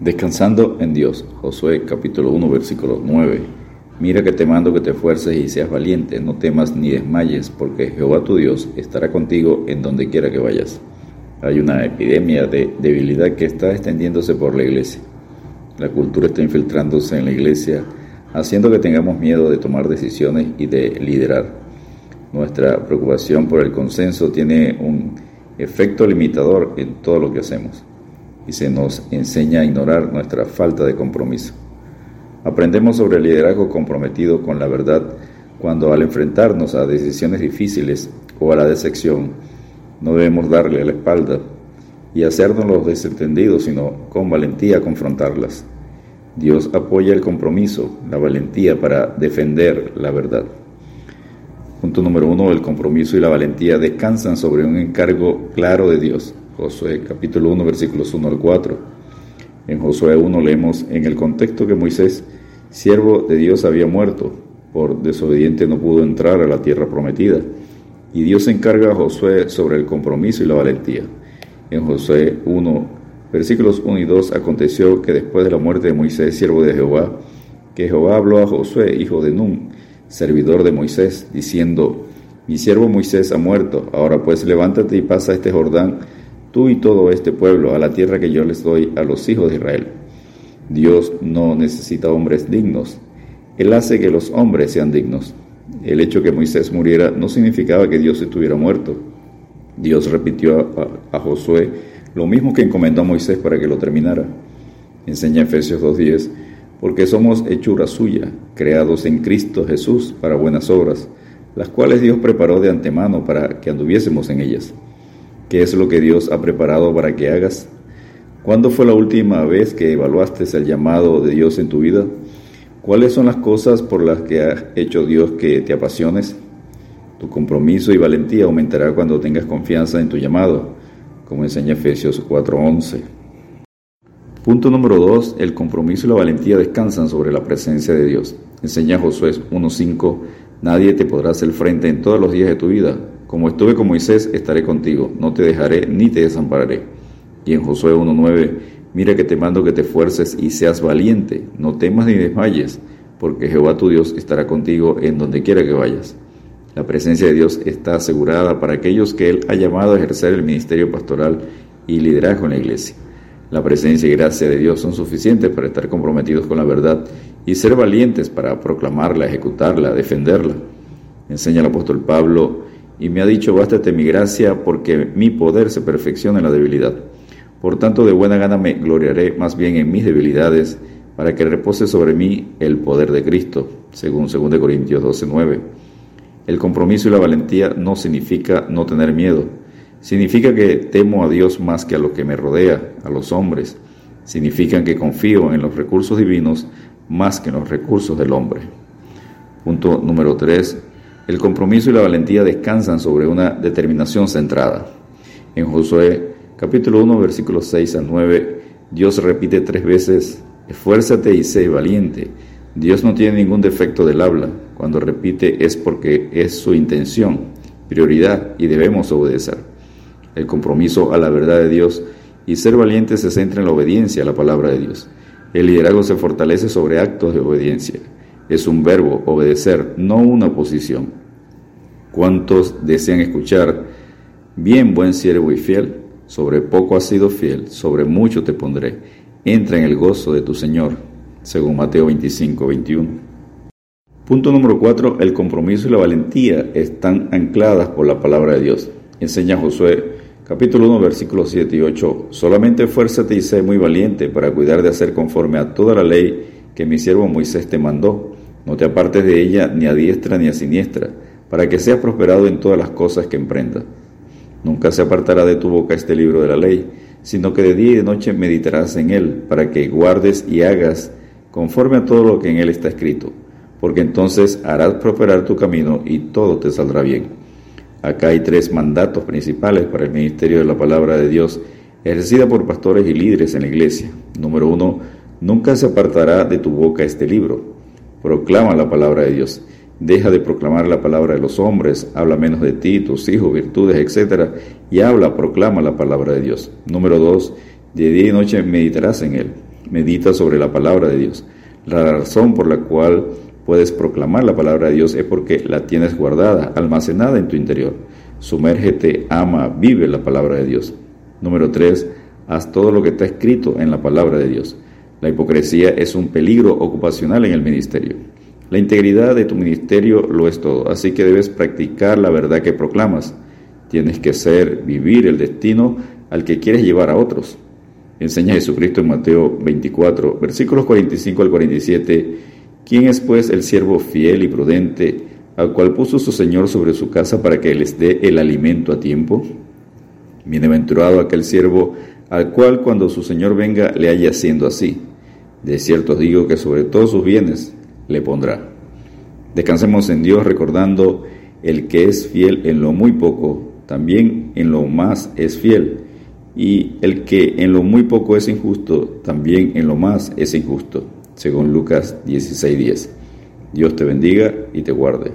Descansando en Dios, Josué capítulo 1 versículo 9. Mira que te mando que te esfuerces y seas valiente, no temas ni desmayes, porque Jehová tu Dios estará contigo en donde quiera que vayas. Hay una epidemia de debilidad que está extendiéndose por la iglesia. La cultura está infiltrándose en la iglesia, haciendo que tengamos miedo de tomar decisiones y de liderar. Nuestra preocupación por el consenso tiene un efecto limitador en todo lo que hacemos y se nos enseña a ignorar nuestra falta de compromiso. Aprendemos sobre el liderazgo comprometido con la verdad cuando al enfrentarnos a decisiones difíciles o a la decepción, no debemos darle la espalda y hacernos los desentendidos, sino con valentía confrontarlas. Dios apoya el compromiso, la valentía para defender la verdad. Punto número uno, el compromiso y la valentía descansan sobre un encargo claro de Dios. Josué capítulo 1 versículos 1 al 4. En Josué 1 leemos en el contexto que Moisés, siervo de Dios, había muerto, por desobediente no pudo entrar a la tierra prometida. Y Dios encarga a Josué sobre el compromiso y la valentía. En Josué 1, versículos 1 y 2, aconteció que después de la muerte de Moisés, siervo de Jehová, que Jehová habló a Josué, hijo de Nun, servidor de Moisés, diciendo, Mi siervo Moisés ha muerto, ahora pues levántate y pasa este Jordán tú y todo este pueblo, a la tierra que yo les doy a los hijos de Israel. Dios no necesita hombres dignos, Él hace que los hombres sean dignos. El hecho que Moisés muriera no significaba que Dios estuviera muerto. Dios repitió a, Josué lo mismo que encomendó a Moisés para que lo terminara. Enseña Efesios 2.10, porque somos hechura suya, creados en Cristo Jesús para buenas obras, las cuales Dios preparó de antemano para que anduviésemos en ellas. ¿Qué es lo que Dios ha preparado para que hagas? ¿Cuándo fue la última vez que evaluaste el llamado de Dios en tu vida? ¿Cuáles son las cosas por las que ha hecho Dios que te apasiones? Tu compromiso y valentía aumentará cuando tengas confianza en tu llamado, como enseña Efesios 4:11. Punto número 2. El compromiso y la valentía descansan sobre la presencia de Dios. Enseña Josué 1:5. Nadie te podrá hacer frente en todos los días de tu vida. Como estuve con Moisés, estaré contigo, no te dejaré ni te desampararé. Y en Josué 1.9, mira que te mando que te fuerces y seas valiente, no temas ni desmayes, porque Jehová tu Dios estará contigo en donde quiera que vayas. La presencia de Dios está asegurada para aquellos que Él ha llamado a ejercer el ministerio pastoral y liderazgo en la iglesia. La presencia y gracia de Dios son suficientes para estar comprometidos con la verdad y ser valientes para proclamarla, ejecutarla, defenderla. Enseña el apóstol Pablo y me ha dicho, bástate mi gracia, porque mi poder se perfecciona en la debilidad. Por tanto, de buena gana me gloriaré más bien en mis debilidades, para que repose sobre mí el poder de Cristo, según 2 Corintios 12:9. El compromiso y la valentía no significa no tener miedo, significa que temo a Dios más que a lo que me rodea, a los hombres, significan que confío en los recursos divinos más que en los recursos del hombre. Punto número 3 el compromiso y la valentía descansan sobre una determinación centrada. En Josué capítulo 1 versículos 6 al 9, Dios repite tres veces, esfuérzate y sé valiente. Dios no tiene ningún defecto del habla. Cuando repite es porque es su intención, prioridad y debemos obedecer. El compromiso a la verdad de Dios y ser valiente se centra en la obediencia a la palabra de Dios. El liderazgo se fortalece sobre actos de obediencia. Es un verbo, obedecer, no una posición. ¿Cuántos desean escuchar? Bien, buen siervo y fiel, sobre poco has sido fiel, sobre mucho te pondré. Entra en el gozo de tu Señor, según Mateo 25, 21. Punto número 4. El compromiso y la valentía están ancladas por la palabra de Dios. Enseña Josué capítulo 1 versículos 7 y 8. Solamente fuérzate y sé muy valiente para cuidar de hacer conforme a toda la ley que mi siervo Moisés te mandó. No te apartes de ella ni a diestra ni a siniestra para que seas prosperado en todas las cosas que emprendas. Nunca se apartará de tu boca este libro de la ley, sino que de día y de noche meditarás en él, para que guardes y hagas conforme a todo lo que en él está escrito, porque entonces harás prosperar tu camino y todo te saldrá bien. Acá hay tres mandatos principales para el ministerio de la palabra de Dios, ejercida por pastores y líderes en la iglesia. Número uno, nunca se apartará de tu boca este libro. Proclama la palabra de Dios. Deja de proclamar la palabra de los hombres, habla menos de ti, tus hijos, virtudes, etc. Y habla, proclama la palabra de Dios. Número dos, de día y noche meditarás en él. Medita sobre la palabra de Dios. La razón por la cual puedes proclamar la palabra de Dios es porque la tienes guardada, almacenada en tu interior. Sumérgete, ama, vive la palabra de Dios. Número 3. Haz todo lo que está escrito en la palabra de Dios. La hipocresía es un peligro ocupacional en el ministerio. La integridad de tu ministerio lo es todo, así que debes practicar la verdad que proclamas. Tienes que ser, vivir el destino al que quieres llevar a otros. Enseña Jesucristo en Mateo 24, versículos 45 al 47. ¿Quién es pues el siervo fiel y prudente, al cual puso su Señor sobre su casa para que les dé el alimento a tiempo? Bienaventurado aquel siervo al cual cuando su Señor venga le haya haciendo así. De cierto os digo que sobre todos sus bienes le pondrá. Descansemos en Dios recordando el que es fiel en lo muy poco, también en lo más es fiel, y el que en lo muy poco es injusto, también en lo más es injusto, según Lucas 16:10. Dios te bendiga y te guarde.